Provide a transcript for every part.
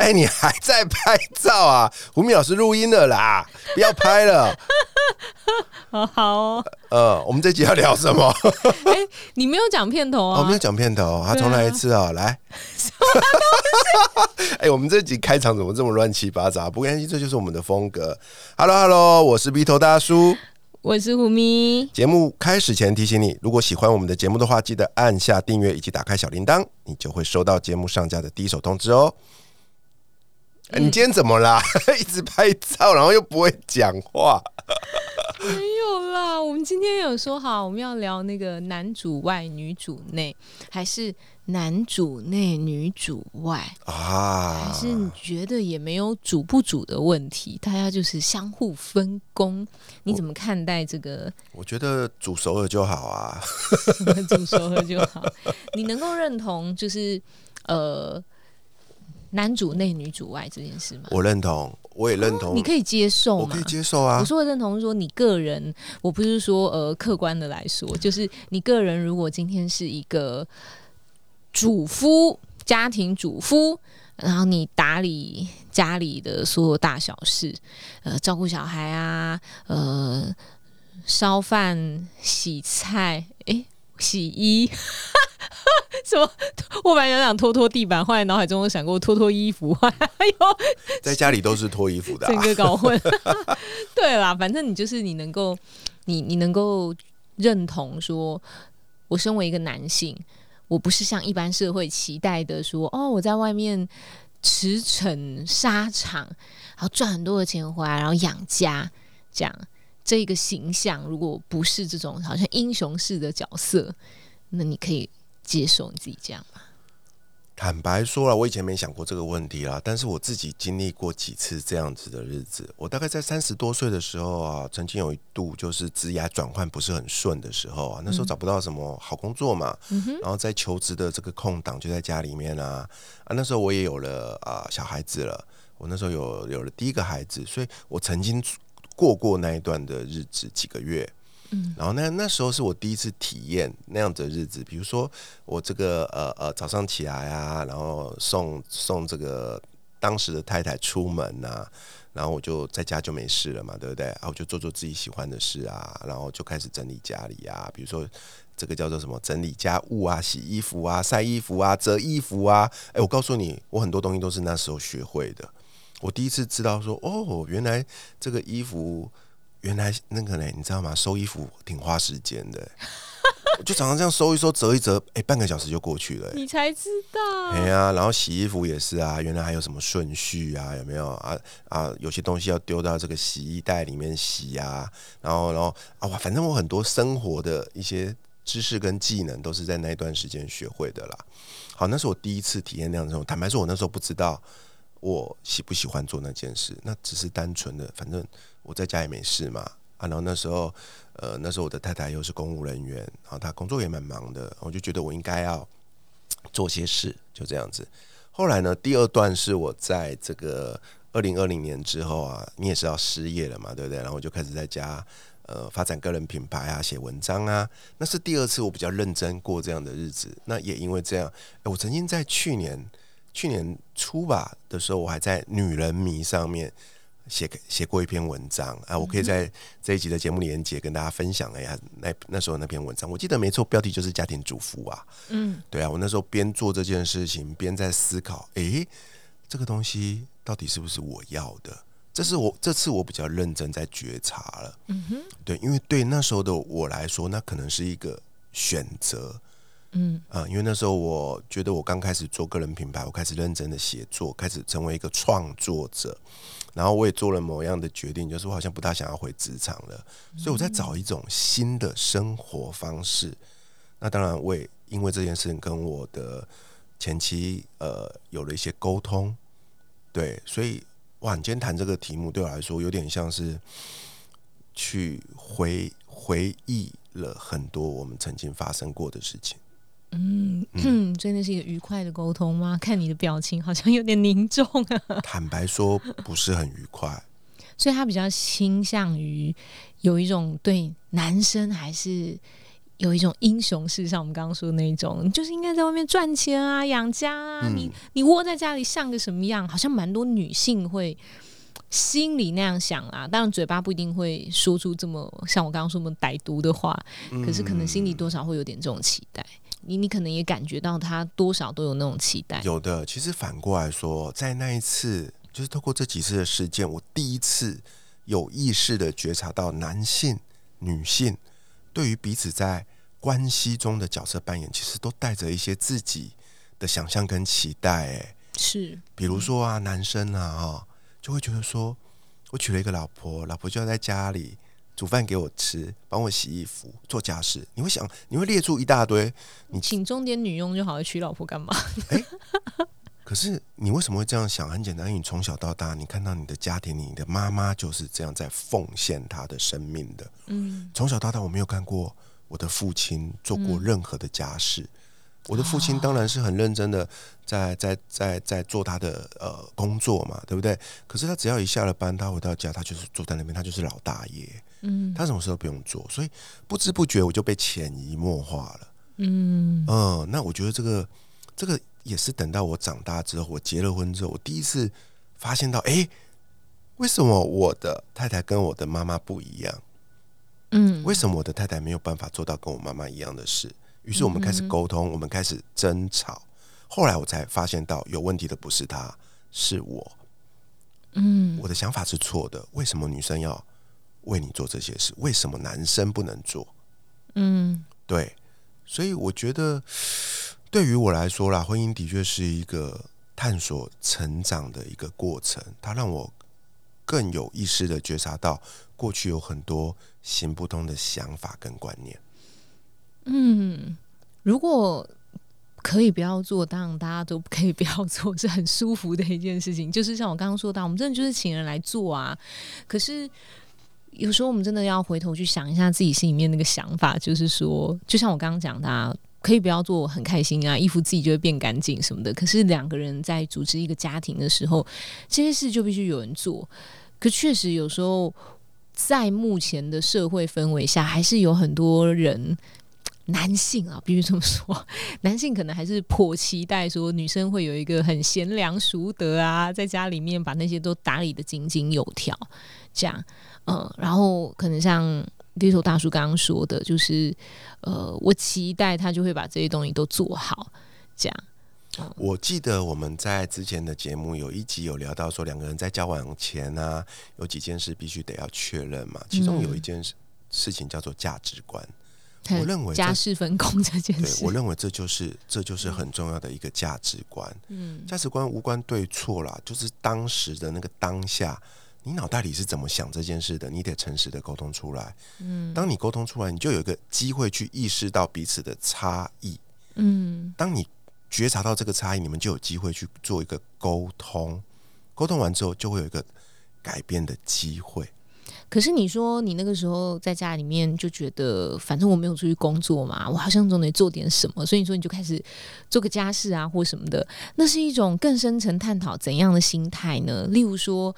二，哎，你还在拍照啊？胡咪老师录音了啦，不要拍了。好好，呃，我们这集要聊什么？哎，你没有讲片头啊？我没有讲片头，他重来一次啊！来，哎，我们这集开场怎么这么乱七八糟？不关心，这就是我们的风格。Hello，Hello，我是鼻头大叔。我是胡咪。节目开始前提醒你，如果喜欢我们的节目的话，记得按下订阅以及打开小铃铛，你就会收到节目上架的第一手通知哦。你今天怎么啦？一直拍照，然后又不会讲话。没有啦，我们今天有说好，我们要聊那个男主外女主内，还是？男主内女主外啊，还是你觉得也没有主不主的问题？大家就是相互分工，你怎么看待这个？我觉得煮熟了就好啊，煮熟了就好。你能够认同就是呃男主内女主外这件事吗？我认同，我也认同。你可以接受吗？我可以接受啊。我说的认同是，说你个人，我不是说呃客观的来说，就是你个人如果今天是一个。主夫，家庭主夫，然后你打理家里的所有大小事，呃，照顾小孩啊，呃，烧饭、洗菜，哎，洗衣，什么？我本来想想拖拖地板，后来脑海中有想过拖拖衣服，还有在家里都是脱衣服的，整个搞混。对啦，反正你就是你能够，你你能够认同说，我身为一个男性。我不是像一般社会期待的说，哦，我在外面驰骋沙场，然后赚很多的钱回来，然后养家，这样这个形象，如果不是这种好像英雄式的角色，那你可以接受你自己这样吗？坦白说了，我以前没想过这个问题啦。但是我自己经历过几次这样子的日子。我大概在三十多岁的时候啊，曾经有一度就是职业转换不是很顺的时候啊，那时候找不到什么好工作嘛，然后在求职的这个空档就在家里面啊啊，那时候我也有了啊小孩子了，我那时候有有了第一个孩子，所以我曾经过过那一段的日子几个月。嗯然后那那时候是我第一次体验那样的日子，比如说我这个呃呃早上起来啊，然后送送这个当时的太太出门呐，然后我就在家就没事了嘛，对不对？然后就做做自己喜欢的事啊，然后就开始整理家里啊，比如说这个叫做什么整理家务啊，洗衣服啊，晒衣服啊，折衣服啊。哎，我告诉你，我很多东西都是那时候学会的。我第一次知道说，哦，原来这个衣服。原来那个嘞，你知道吗？收衣服挺花时间的，就常常这样收一收、折一折，哎，半个小时就过去了。你才知道？哎呀，然后洗衣服也是啊，原来还有什么顺序啊？有没有啊？啊，有些东西要丢到这个洗衣袋里面洗啊，然后，然后啊，哇，反正我很多生活的一些知识跟技能都是在那一段时间学会的啦。好，那是我第一次体验那样的。坦白说，我那时候不知道我喜不喜欢做那件事，那只是单纯的，反正。我在家也没事嘛，啊，然后那时候，呃，那时候我的太太又是公务人员，然后她工作也蛮忙的，我就觉得我应该要做些事，就这样子。后来呢，第二段是我在这个二零二零年之后啊，你也是要失业了嘛，对不对？然后我就开始在家呃发展个人品牌啊，写文章啊，那是第二次我比较认真过这样的日子。那也因为这样，我曾经在去年去年初吧的时候，我还在女人迷上面。写写过一篇文章啊，我可以在这一集的节目连接跟大家分享一下那那时候那篇文章，我记得没错，标题就是家庭主妇啊。嗯，对啊，我那时候边做这件事情，边在思考，诶，这个东西到底是不是我要的？这是我这次我比较认真在觉察了。嗯哼，对，因为对那时候的我来说，那可能是一个选择。嗯啊，因为那时候我觉得我刚开始做个人品牌，我开始认真的写作，开始成为一个创作者。然后我也做了某样的决定，就是我好像不大想要回职场了，所以我在找一种新的生活方式。那当然，我也因为这件事情跟我的前妻呃有了一些沟通，对，所以哇，你今天谈这个题目对我来说有点像是去回回忆了很多我们曾经发生过的事情。嗯嗯，真的是一个愉快的沟通吗？看你的表情好像有点凝重啊。坦白说，不是很愉快。所以他比较倾向于有一种对男生还是有一种英雄式，像我们刚刚说的那一种，你就是应该在外面赚钱啊，养家啊，你你窝在家里像个什么样？好像蛮多女性会心里那样想啊，当然嘴巴不一定会说出这么像我刚刚说那么歹毒的话，可是可能心里多少会有点这种期待。你你可能也感觉到他多少都有那种期待。有的，其实反过来说，在那一次。就是透过这几次的事件，我第一次有意识的觉察到男性、女性对于彼此在关系中的角色扮演，其实都带着一些自己的想象跟期待。哎，是，比如说啊，男生啊，哈，就会觉得说，我娶了一个老婆，老婆就要在家里煮饭给我吃，帮我洗衣服、做家事。你会想，你会列出一大堆，你请钟点女佣就好了，娶老婆干嘛？哎。可是你为什么会这样想？很简单，因为你从小到大，你看到你的家庭，你的妈妈就是这样在奉献她的生命的。嗯，从小到大，我没有看过我的父亲做过任何的家事。我的父亲当然是很认真的，在在在在做他的呃工作嘛，对不对？可是他只要一下了班，他回到家，他就是坐在那边，他就是老大爷。嗯，他什么事都不用做，所以不知不觉我就被潜移默化了。嗯嗯，那我觉得这个这个。也是等到我长大之后，我结了婚之后，我第一次发现到，哎，为什么我的太太跟我的妈妈不一样？嗯，为什么我的太太没有办法做到跟我妈妈一样的事？于是我们开始沟通，我们开始争吵。后来我才发现到，有问题的不是他，是我。嗯，我的想法是错的。为什么女生要为你做这些事？为什么男生不能做？嗯，对，所以我觉得。对于我来说啦，婚姻的确是一个探索成长的一个过程。它让我更有意识的觉察到过去有很多行不通的想法跟观念。嗯，如果可以不要做，当然大家都可以不要做，是很舒服的一件事情。就是像我刚刚说到，我们真的就是请人来做啊。可是有时候我们真的要回头去想一下自己心里面那个想法，就是说，就像我刚刚讲的。可以不要做，很开心啊，衣服自己就会变干净什么的。可是两个人在组织一个家庭的时候，这些事就必须有人做。可确实有时候，在目前的社会氛围下，还是有很多人，男性啊，必须这么说，男性可能还是颇期待说女生会有一个很贤良淑德啊，在家里面把那些都打理的井井有条，这样，嗯，然后可能像。低头大叔刚刚说的，就是，呃，我期待他就会把这些东西都做好，这样。我记得我们在之前的节目有一集有聊到说，两个人在交往前呢，有几件事必须得要确认嘛。其中有一件事事情叫做价值观。我认为家事分工这件事，我认为这就是这就是很重要的一个价值观。嗯，价值观无关对错啦，就是当时的那个当下。你脑袋里是怎么想这件事的？你得诚实的沟通出来。嗯，当你沟通出来，你就有一个机会去意识到彼此的差异。嗯，当你觉察到这个差异，你们就有机会去做一个沟通。沟通完之后，就会有一个改变的机会。可是你说你那个时候在家里面就觉得，反正我没有出去工作嘛，我好像总得做点什么，所以你说你就开始做个家事啊，或什么的。那是一种更深层探讨怎样的心态呢？例如说。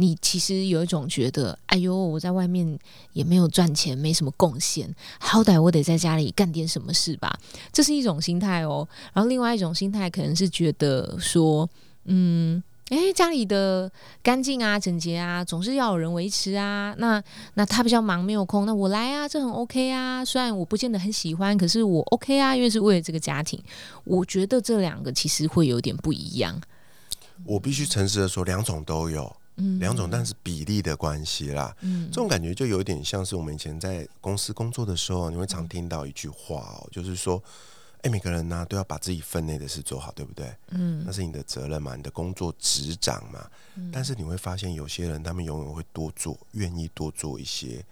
你其实有一种觉得，哎呦，我在外面也没有赚钱，没什么贡献，好歹我得在家里干点什么事吧，这是一种心态哦。然后另外一种心态可能是觉得说，嗯，诶，家里的干净啊、整洁啊，总是要有人维持啊。那那他比较忙，没有空，那我来啊，这很 OK 啊。虽然我不见得很喜欢，可是我 OK 啊，因为是为了这个家庭。我觉得这两个其实会有点不一样。我必须诚实的说，两种都有。两种，但是比例的关系啦。嗯，这种感觉就有点像是我们以前在公司工作的时候，你会常听到一句话哦，就是说，哎，每个人呢都要把自己分内的事做好，对不对？嗯，那是你的责任嘛，你的工作执掌嘛。但是你会发现，有些人他们永远会多做，愿意多做一些。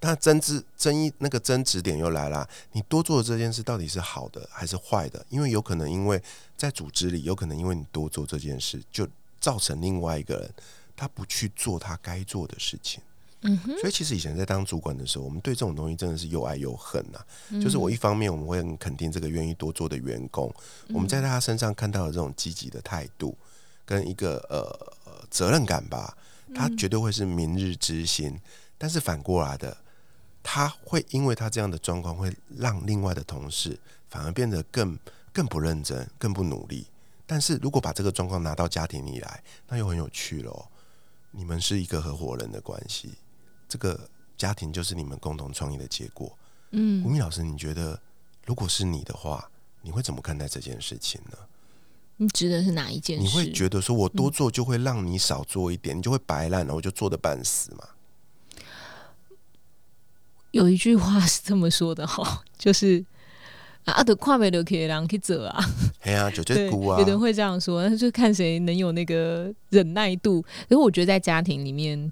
但争执、争议那个争执点又来了，你多做的这件事到底是好的还是坏的？因为有可能因为在组织里，有可能因为你多做这件事就。造成另外一个人他不去做他该做的事情。嗯哼，所以其实以前在当主管的时候，我们对这种东西真的是又爱又恨呐、就是我一方面我们会很肯定这个愿意多做的员工，我们在他身上看到的这种积极的态度跟一个呃呃责任感吧，他绝对会是明日之星。但是反过来的，他会因为他这样的状况，会让另外的同事反而变得更更不认真、更不努力。但是如果把这个状况拿到家庭里来，那又很有趣了哦。你们是一个合伙人的关系，这个家庭就是你们共同创业的结果。嗯吴，敏老师，你觉得如果是你的话，你会怎么看待这件事情呢？你指的是哪一件事？你会觉得说我多做就会让你少做一点，你就会白烂，然后就做的半死嘛？有一句话是这么说的哈，就是啊，的跨美的可以让去走啊，哎呀、九 对，九姑啊有，人会这样说，那就看谁能有那个忍耐度。可是我觉得在家庭里面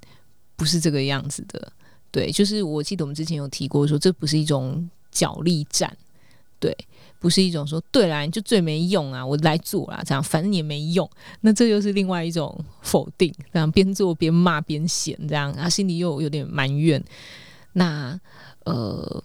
不是这个样子的，对，就是我记得我们之前有提过说，这不是一种角力战，对，不是一种说对啦，你就最没用啊，我来做啦，这样反正你也没用，那这又是另外一种否定，这样边做边骂边嫌，这样啊，心里又有点埋怨。那呃，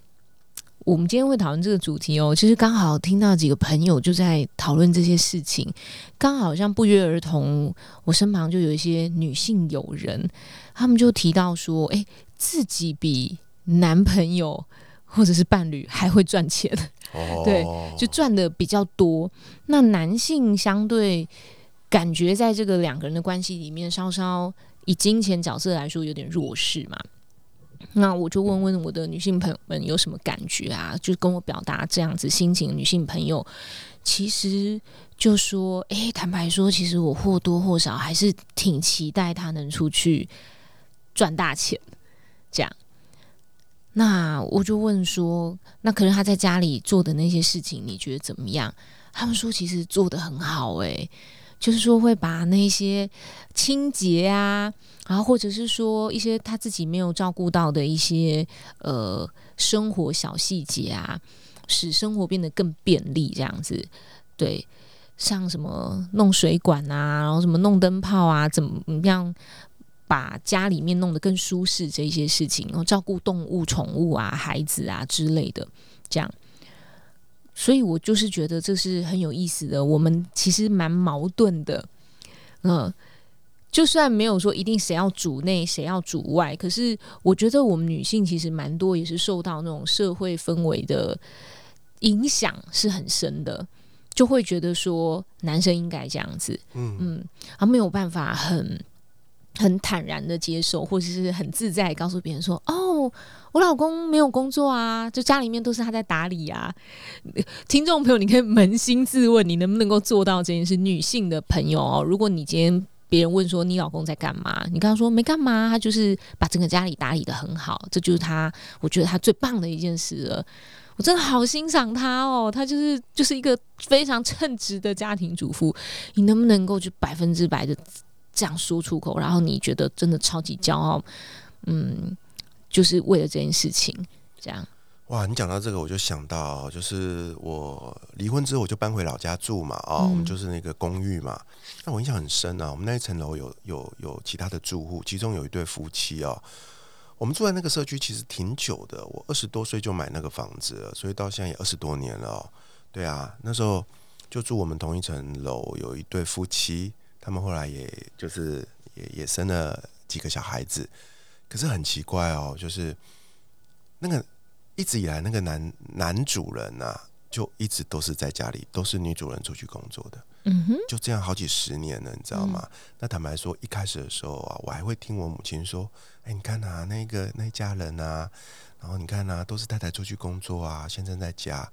我们今天会讨论这个主题哦，其实刚好听到几个朋友就在讨论这些事情，刚好像不约而同，我身旁就有一些女性友人，他们就提到说，诶，自己比男朋友或者是伴侣还会赚钱，哦，对就赚的比较多。那男性相对感觉在这个两个人的关系里面，稍稍以金钱角色来说有点弱势嘛。那我就问问我的女性朋友们有什么感觉啊？就跟我表达这样子心情女性朋友，其实就说：诶，坦白说，其实我或多或少还是挺期待他能出去赚大钱，这样。那我就问说，那可是他在家里做的那些事情，你觉得怎么样？他们说其实做得很好、诶，就是说会把那些清洁啊，然后或者是说一些他自己没有照顾到的一些呃生活小细节啊，使生活变得更便利，这样子。对，像什么弄水管啊，然后什么弄灯泡啊，怎么样把家里面弄得更舒适这一些事情，然后照顾动物、宠物啊、孩子啊之类的，这样。所以我就是觉得这是很有意思的。我们其实蛮矛盾的，嗯、就算没有说一定谁要主内谁要主外，可是我觉得我们女性其实蛮多也是受到那种社会氛围的影响是很深的，就会觉得说男生应该这样子，嗯，嗯，他没有办法很很坦然的接受，或者是很自在告诉别人说：“哦，我老公没有工作啊，就家里面都是他在打理啊。”听众朋友，你可以扪心自问，你能不能够做到这件事？女性的朋友哦，如果你今天别人问说你老公在干嘛，你刚刚说没干嘛，他就是把整个家里打理的很好，这就是他，我觉得他最棒的一件事了。我真的好欣赏他哦，他就是就是一个非常称职的家庭主妇。你能不能够就百分之百的这样说出口，然后你觉得真的超级骄傲？嗯，就是为了这件事情，这样。哇，你讲到这个，我就想到，就是我离婚之后，我就搬回老家住嘛，哦，嗯我们就是那个公寓嘛。那我印象很深啊，我们那一层楼有有有其他的住户，其中有一对夫妻哦。我们住在那个社区其实挺久的，我二十多岁就买那个房子了，所以到现在也二十多年了、哦。对啊，那时候就住我们同一层楼，有一对夫妻，他们后来也就是也也生了几个小孩子。可是很奇怪哦，就是那个一直以来那个男男主人啊，就一直都是在家里，都是女主人出去工作的，嗯哼，就这样好几十年了，你知道吗？那坦白说，一开始的时候啊，我还会听我母亲说：“哎、你看啊，那个那一家人啊，然后你看啊，都是太太出去工作啊，先生在家。”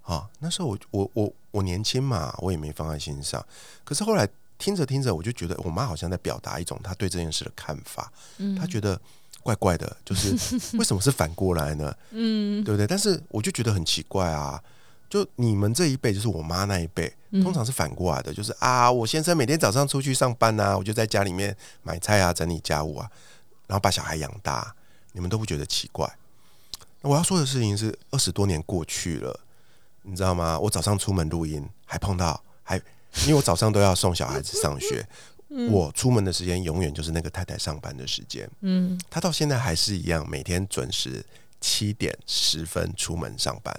好，那时候我我我我年轻嘛，我也没放在心上。可是后来听着听着，我就觉得我妈好像在表达一种她对这件事的看法，嗯她觉得怪怪的，就是 为什么是反过来呢？嗯对不对？但是我就觉得很奇怪啊，就你们这一辈，就是我妈那一辈，嗯通常是反过来的，就是啊，我先生每天早上出去上班啊，我就在家里面买菜啊，整理家务啊，然后把小孩养大，你们都不觉得奇怪？那我要说的事情是，二十多年过去了，你知道吗？我早上出门录音，还碰到，还因为我早上都要送小孩子上学，我出门的时间永远就是那个太太上班的时间。嗯她到现在还是一样，每天准时七点十分出门上班。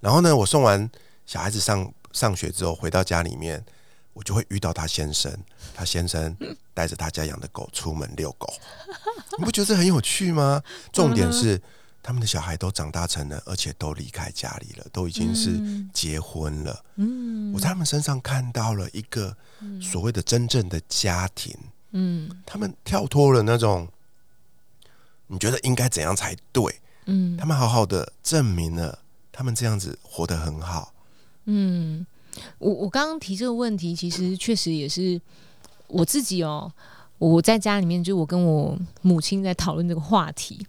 然后呢，我送完小孩子上上学之后，回到家里面，我就会遇到他先生，他先生带着他家养的狗出门遛狗。你不觉得这很有趣吗？重点是。他们的小孩都长大成人，而且都离开家里了，都已经是结婚了。嗯我在他们身上看到了一个所谓的真正的家庭。嗯他们跳脱了那种你觉得应该怎样才对，嗯他们好好的证明了他们这样子活得很好。嗯，我我刚刚提这个问题，其实确实也是我自己哦。我在家里面，就我跟我母亲在讨论这个话题，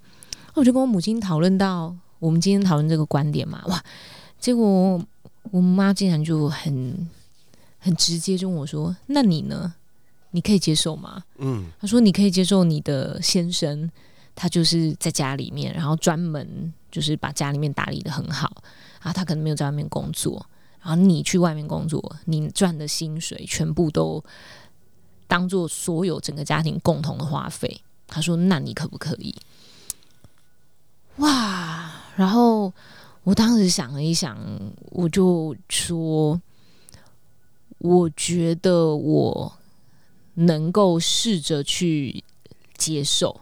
我就跟我母亲讨论到我们今天讨论这个观点嘛，哇！结果我妈竟然就很很直接就问我说：“那你呢？你可以接受吗？”嗯她说：“你可以接受你的先生，他就是在家里面，然后专门就是把家里面打理的很好，然后他可能没有在外面工作，然后你去外面工作，你赚的薪水全部都当做所有整个家庭共同的花费。”她说：“那你可不可以？”哇！然后我当时想了一想，我就说：“我觉得我能够试着去接受，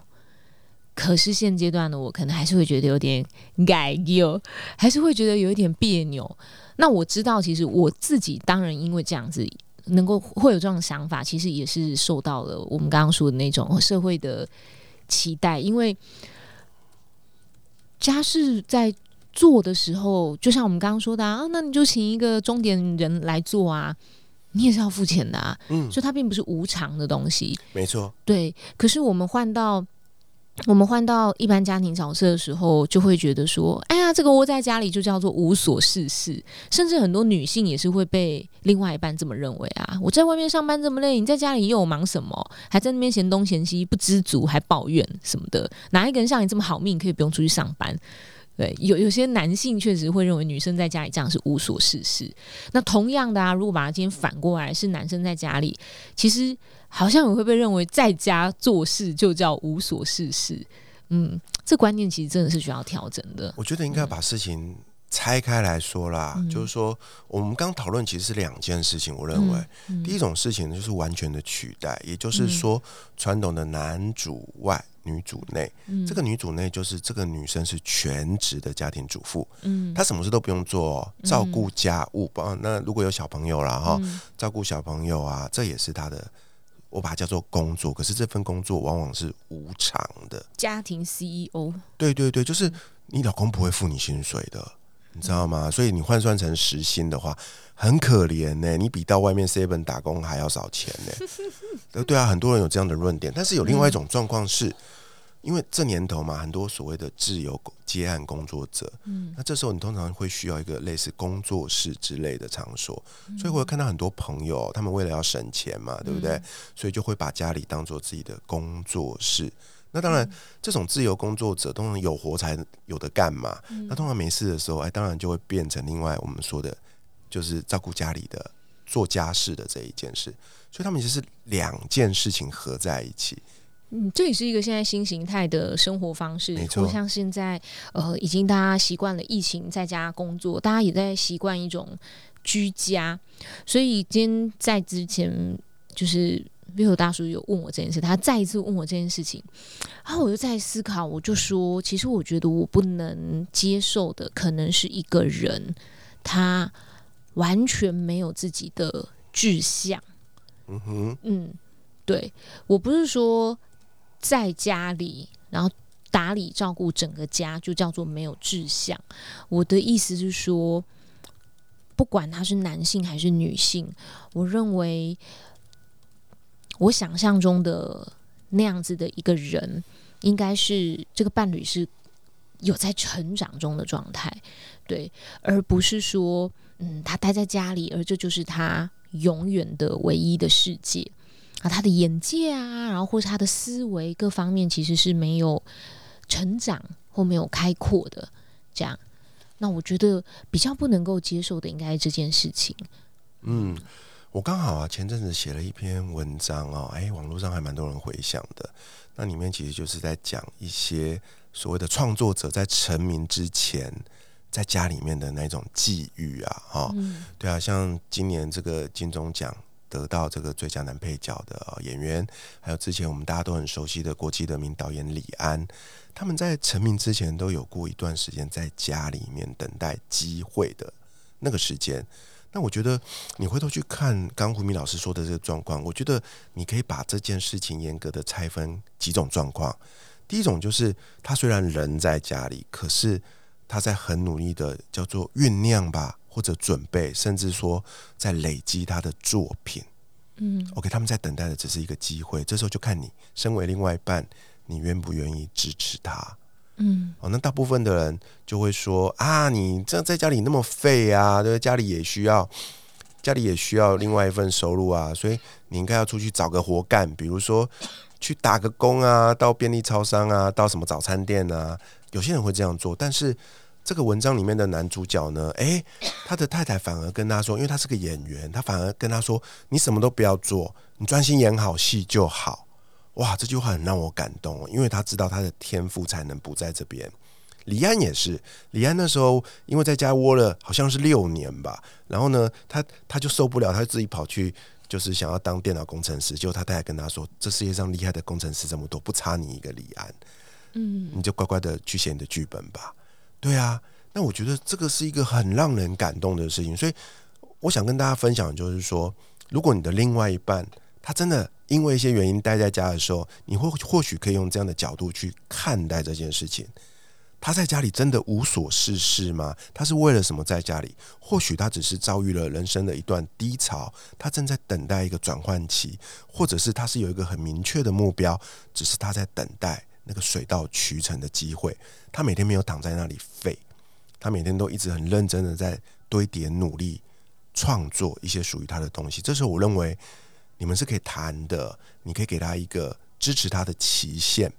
可是现阶段的我可能还是会觉得有点改扭，还是会觉得有一点别扭。那我知道，其实我自己当然因为这样子能够会有这种想法，其实也是受到了我们刚刚说的那种社会的期待，因为家事在做的时候，就像我们刚刚说的啊，那你就请一个钟点人来做啊，你也是要付钱的啊，嗯，所以它并不是无偿的东西。没错。对，可是我们换到我们换到一般家庭角色的时候，就会觉得说，哎呀，这个窝在家里就叫做无所事事，甚至很多女性也是会被另外一半这么认为啊。我在外面上班这么累，你在家里又有忙什么？还在那边嫌东嫌西，不知足，还抱怨什么的？哪一个人像你这么好命，可以不用出去上班？对，有有些男性确实会认为女生在家里这样是无所事事。那同样的啊，如果把它今天反过来，是男生在家里，其实好像也会被认为在家做事就叫无所事事。嗯，这观念其实真的是需要调整的。我觉得应该把事情拆开来说啦，嗯就是说我们刚讨论其实是两件事情。我认为、嗯第一种事情呢，就是完全的取代，也就是说传统的男主外女主内。嗯这个女主内就是这个女生是全职的家庭主妇，嗯她什么事都不用做哦，照顾家务，包那如果有小朋友啦哈，嗯照顾小朋友啊，这也是她的。我把它叫做工作，可是这份工作往往是无偿的。家庭 E CEO，对对对，就是你老公不会付你薪水的，你知道吗？所以你换算成时薪的话，很可怜呢、你比到外面 seven 打工还要少钱呢、呃对啊，很多人有这样的论点，但是有另外一种状况是。因为这年头嘛，很多所谓的自由接案工作者，嗯那这时候你通常会需要一个类似工作室之类的场所，嗯所以我会看到很多朋友，他们为了要省钱嘛，对不对？所以就会把家里当做自己的工作室。那当然，这种自由工作者通常有活才有的干嘛。那通常没事的时候，哎，当然就会变成另外我们说的，就是照顾家里的、做家事的这一件事。所以他们其实是两件事情合在一起。嗯，这也是一个现在新形态的生活方式没。错或像现在，呃，已经大家习惯了疫情在家工作，大家也在习惯一种居家。所以今天在之前，就是 Vivo 大叔有问我这件事，他再一次问我这件事情，然后我就在思考，我就说，其实我觉得我不能接受的，可能是一个人他完全没有自己的志向。嗯哼，嗯，对我不是说在家里，然后打理照顾整个家就叫做没有志向。我的意思是说，不管他是男性还是女性，我认为我想象中的那样子的一个人，应该是这个伴侣是有在成长中的状态，对，而不是说，嗯，他待在家里，而这就是他永远的唯一的世界啊，他的眼界啊，然后或是他的思维各方面其实是没有成长或没有开阔的，这样。那我觉得比较不能够接受的应该是这件事情。嗯，我刚好啊，前阵子写了一篇文章哦，哎，网络上还蛮多人回想的。那里面其实就是在讲一些所谓的创作者在成名之前，在家里面的那种际遇啊，哈，对啊，像今年这个金钟奖得到这个最佳男配角的演员，还有之前我们大家都很熟悉的国际的名导演李安，他们在成名之前都有过一段时间在家里面等待机会的那个时间。那我觉得你回头去看刚胡明老师说的这个状况，我觉得你可以把这件事情严格的拆分几种状况。第一种就是他虽然人在家里，可是他在很努力的叫做酝酿吧，或者准备，甚至说在累积他的作品。嗯，OK，他们在等待的只是一个机会，这时候就看你身为另外一半，你愿不愿意支持他。嗯，哦，那大部分的人就会说啊，你这在家里那么废啊，对，家里也需要，家里也需要另外一份收入啊，所以你应该要出去找个活干，比如说去打个工啊，到便利超商啊，到什么早餐店啊，有些人会这样做。但是这个文章里面的男主角呢，诶，他的太太反而跟他说，因为他是个演员，他反而跟他说，你什么都不要做，你专心演好戏就好。哇，这句话很让我感动，因为他知道他的天赋才能不在这边。李安也是，李安那时候因为在家窝了好像是六年吧，然后呢，他他就受不了，他自己跑去就是想要当电脑工程师，结果他太太跟他说：“这世界上厉害的工程师这么多，不差你一个李安，嗯，你就乖乖的去写你的剧本吧。”对啊，那我觉得这个是一个很让人感动的事情，所以我想跟大家分享，就是说，如果你的另外一半他真的。因为一些原因待在家的时候，你会或许可以用这样的角度去看待这件事情。他在家里真的无所事事吗？他是为了什么在家里？或许他只是遭遇了人生的一段低潮，他正在等待一个转换期，或者是他是有一个很明确的目标，只是他在等待那个水到渠成的机会。他每天没有躺在那里废，他每天都一直很认真的在堆叠努力创作一些属于他的东西。这时候，我认为。你们是可以谈的，你可以给他一个支持他的期限，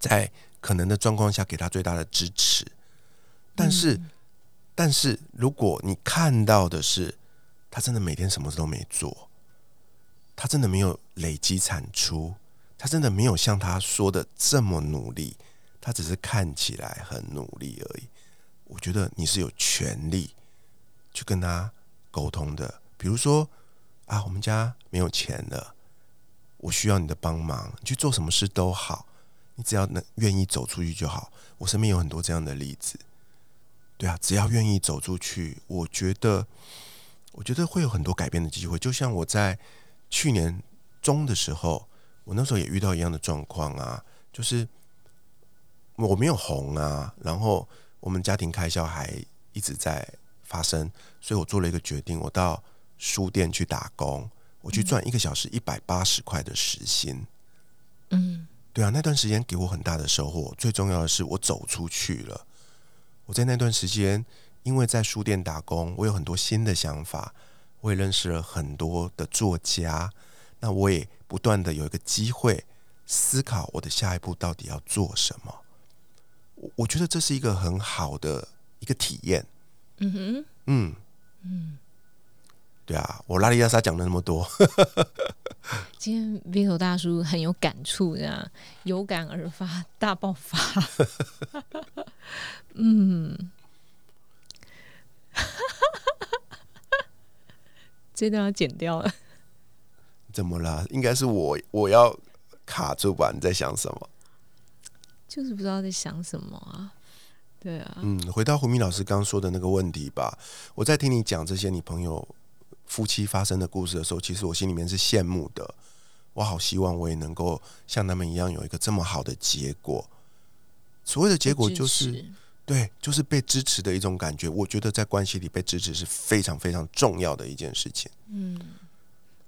在可能的状况下给他最大的支持。但是，但是如果你看到的是他真的每天什么事都没做，他真的没有累积产出，他真的没有像他说的这么努力，他只是看起来很努力而已。我觉得你是有权利去跟他沟通的，比如说。啊，我们家没有钱了，我需要你的帮忙，你去做什么事都好，你只要能愿意走出去就好。我身边有很多这样的例子，对啊，只要愿意走出去，我觉得，我觉得会有很多改变的机会。就像我在去年中的时候，我那时候也遇到一样的状况啊，就是我没有红啊，然后我们家庭开销还一直在发生，所以我做了一个决定，我到。书店去打工，我去赚一个小时一百八十块的时薪。嗯，对啊，那段时间给我很大的收获。最重要的是，我走出去了。我在那段时间，因为在书店打工，我有很多新的想法，我也认识了很多的作家。那我也不断的有一个机会思考我的下一步到底要做什么。我我觉得这是一个很好的一个体验。嗯哼，嗯嗯。对啊，我拉里亚莎讲了那么多，今天 Vito 大叔很有感触，这样有感而发，大爆发。嗯，这段要剪掉了。怎么了？应该是我我要卡住吧？你在想什么？就是不知道在想什么啊。对啊。嗯，回到胡明老师刚说的那个问题吧。我在听你讲这些，你朋友。夫妻发生的故事的时候，其实我心里面是羡慕的。我好希望我也能够像他们一样有一个这么好的结果。所谓的结果就是对，就是被支持的一种感觉。我觉得在关系里被支持是非常非常重要的一件事情。嗯，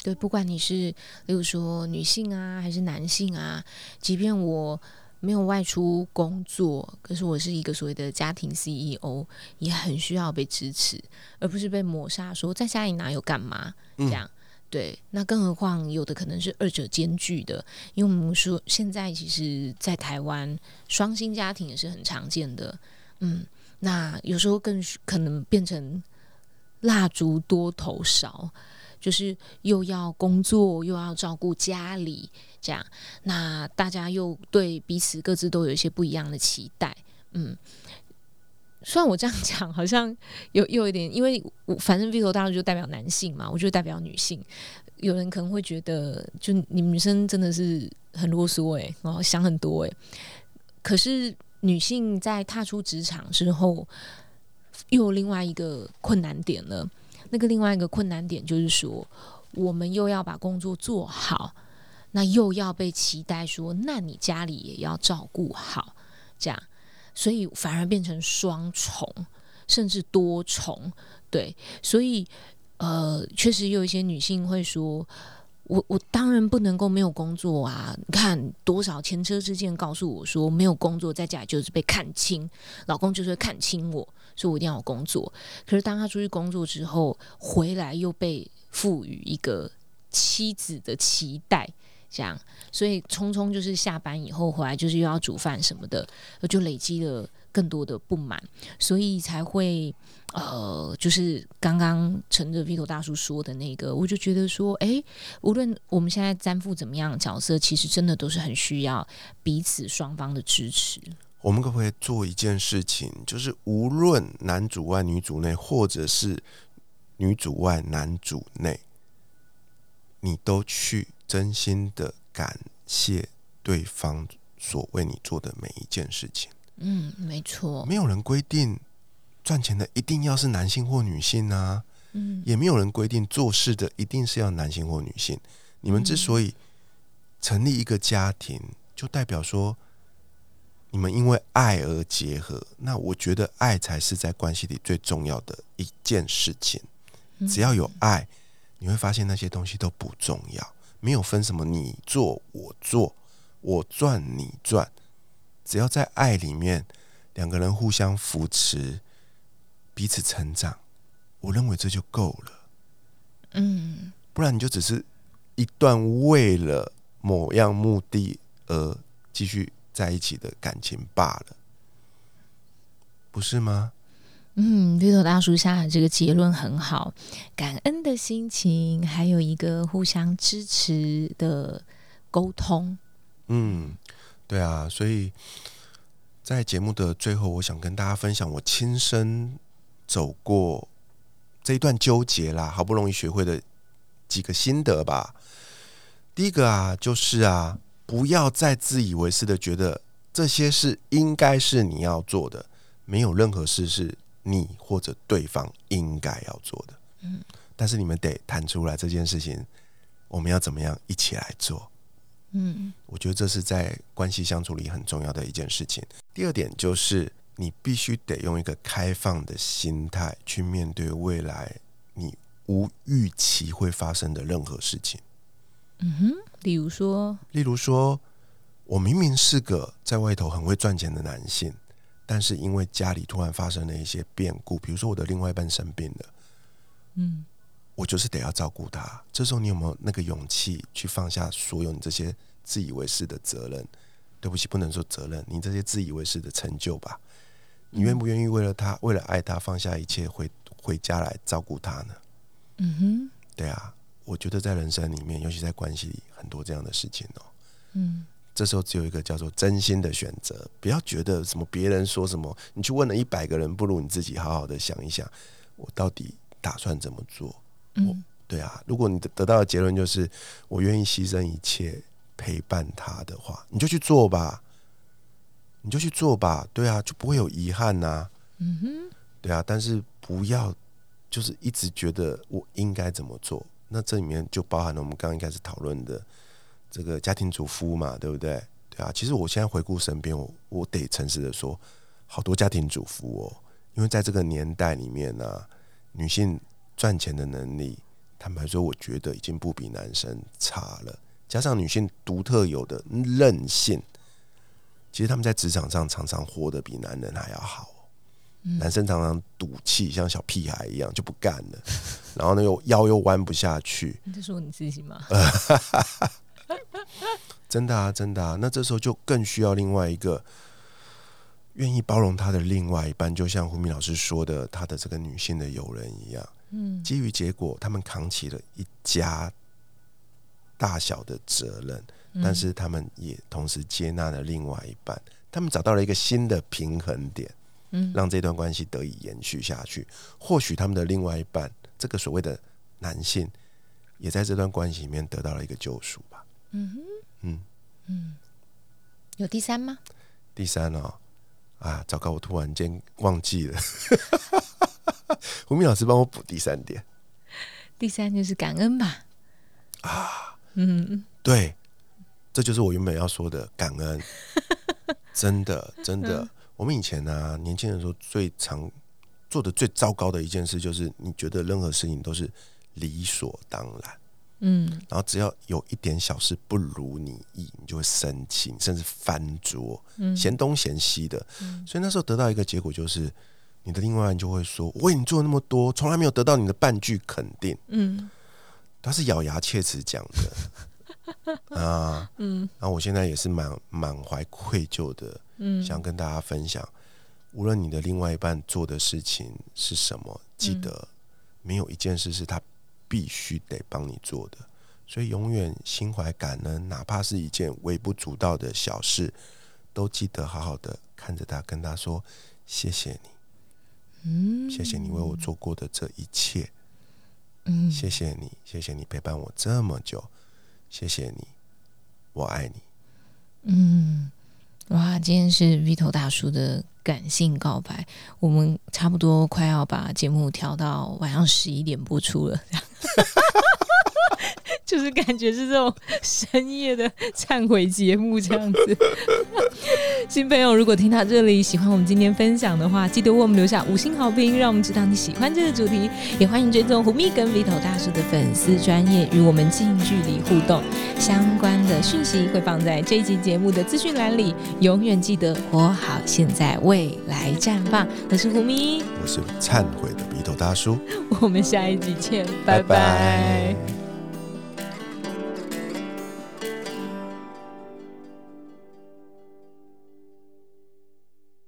对，不管你是例如说女性啊，还是男性啊，即便我。没有外出工作，可是我是一个所谓的家庭 CEO，也很需要被支持，而不是被抹杀。说在家里哪有干嘛这样？对，那更何况有的可能是二者兼具的，因为我们说现在其实，在台湾双薪家庭也是很常见的。嗯，那有时候更可能变成蜡烛多头烧，就是又要工作又要照顾家里，这样，那大家又对彼此各自都有一些不一样的期待，嗯。虽然我这样讲，好像有又有点，因为我反正 Vito 大叔就代表男性嘛，我就代表女性。有人可能会觉得，就你们女生真的是很啰嗦诶，然后想很多诶。可是女性在踏出职场之后，又有另外一个困难点了。那个另外一个困难点就是说，我们又要把工作做好，那又要被期待说，那你家里也要照顾好，这样。所以反而变成双重，甚至多重，对，所以呃，确实有一些女性会说，我我当然不能够没有工作啊！你看多少前车之鉴告诉我说，没有工作在家里就是被看轻，老公就是会看轻我，所以我一定要有工作。可是当他出去工作之后，回来又被赋予一个妻子的期待。这样，所以匆匆就是下班以后回来，就是又要煮饭什么的，就累积了更多的不满，所以才会呃，就是刚刚乘着 Vito 大叔说的那个，我就觉得说，哎，无论我们现在担负怎么样角色，其实真的都是很需要彼此双方的支持。我们可不可以做一件事情，就是无论男主外女主内，或者是女主外男主内，你都去。真心的感谢对方所为你做的每一件事情。嗯，没错。没有人规定赚钱的一定要是男性或女性啊。嗯，也没有人规定做事的一定是要男性或女性。你们之所以成立一个家庭，就代表说你们因为爱而结合。那我觉得爱才是在关系里最重要的一件事情。只要有爱，你会发现那些东西都不重要。没有分什么你做我做，我赚你赚，只要在爱里面，两个人互相扶持，彼此成长，我认为这就够了。嗯，不然你就只是一段为了某样目的而继续在一起的感情罢了，不是吗？嗯，绿头大叔下的这个结论很好，感恩的心情，还有一个互相支持的沟通。嗯，对啊，所以在节目的最后，我想跟大家分享我亲身走过这一段纠结啦，好不容易学会的几个心得吧。第一个啊，就是啊，不要再自以为是的觉得这些事应该是你要做的，没有任何事是。你或者对方应该要做的，嗯，但是你们得谈出来这件事情，我们要怎么样一起来做？嗯，我觉得这是在关系相处里很重要的一件事情。第二点就是，你必须得用一个开放的心态去面对未来你无预期会发生的任何事情。嗯哼，例如说，例如说，我明明是个在外头很会赚钱的男性。但是因为家里突然发生了一些变故，比如说我的另外一半生病了，嗯，我就是得要照顾他。这时候你有没有那个勇气去放下所有你这些自以为是的责任？对不起，不能说责任，你这些自以为是的成就吧。你愿不愿意为了他，为了爱他，放下一切回回家来照顾他呢？嗯哼，对啊，我觉得在人生里面，尤其在关系里，很多这样的事情哦。嗯。这时候只有一个叫做真心的选择，不要觉得什么别人说什么，你去问了一百个人，不如你自己好好的想一想，我到底打算怎么做？嗯，对啊，如果你得到的结论就是我愿意牺牲一切陪伴他的话，你就去做吧，你就去做吧，对啊，就不会有遗憾呐。嗯哼，对啊，但是不要就是一直觉得我应该怎么做，那这里面就包含了我们刚刚一开始讨论的。这个家庭主妇嘛，对不对？对啊，其实我现在回顾身边，我我得诚实的说，好多家庭主妇哦，因为在这个年代里面呢，女性赚钱的能力，坦白说，我觉得已经不比男生差了。加上女性独特有的韧性，其实他们在职场上常常活得比男人还要好。男生常常赌气，像小屁孩一样就不干了，然后呢又腰又弯不下去。你在说你自己吗？真的啊，真的啊，那这时候就更需要另外一个愿意包容他的另外一半，就像胡明老师说的，他的这个女性的友人一样，嗯。基于结果，他们扛起了一家大小的责任，嗯。但是他们也同时接纳了另外一半，他们找到了一个新的平衡点，嗯。让这段关系得以延续下去。或许他们的另外一半，这个所谓的男性，也在这段关系里面得到了一个救赎吧。嗯哼。嗯，嗯，有第三吗？第三哦，啊，糟糕，我突然间忘记了，胡明老师帮我补第三点。第三就是感恩吧。啊，嗯。对，这就是我原本要说的感恩。真的，真的，我们以前呢、年轻人的时候最常做的最糟糕的一件事，就是你觉得任何事情都是理所当然，嗯然后只要有一点小事不如你意，你就会生气，甚至翻桌，嗯嫌东嫌西的。嗯所以那时候得到一个结果就是。你的另外一半就会说：“我为你做了那么多，从来没有得到你的半句肯定。嗯”他是咬牙切齿讲的 啊。嗯然后我现在也是满满怀愧疚的，嗯，想跟大家分享，无论你的另外一半做的事情是什么，记得没有一件事是他必须得帮你做的，所以永远心怀感恩，哪怕是一件微不足道的小事，都记得好好的看着他，跟他说谢谢你，嗯。谢谢你为我做过的这一切，嗯。谢谢你，谢谢你陪伴我这么久，谢谢你，我爱你。嗯，哇，今天是 Vito 大叔的感性告白，我们差不多快要把节目调到晚上十一点播出了，就是感觉是这种深夜的忏悔节目这样子。新朋友，如果听到这里喜欢我们今天分享的话，记得为我们留下五星好评，让我们知道你喜欢这个主题。也欢迎追踪胡蜜跟 Vito 大叔的粉丝专业，与我们近距离互动。相关的讯息会放在这一集节目的资讯栏里。永远记得活好现在，未来绽放。我是胡咪，我是忏悔的鼻头大叔。我们下一集见，拜拜拜拜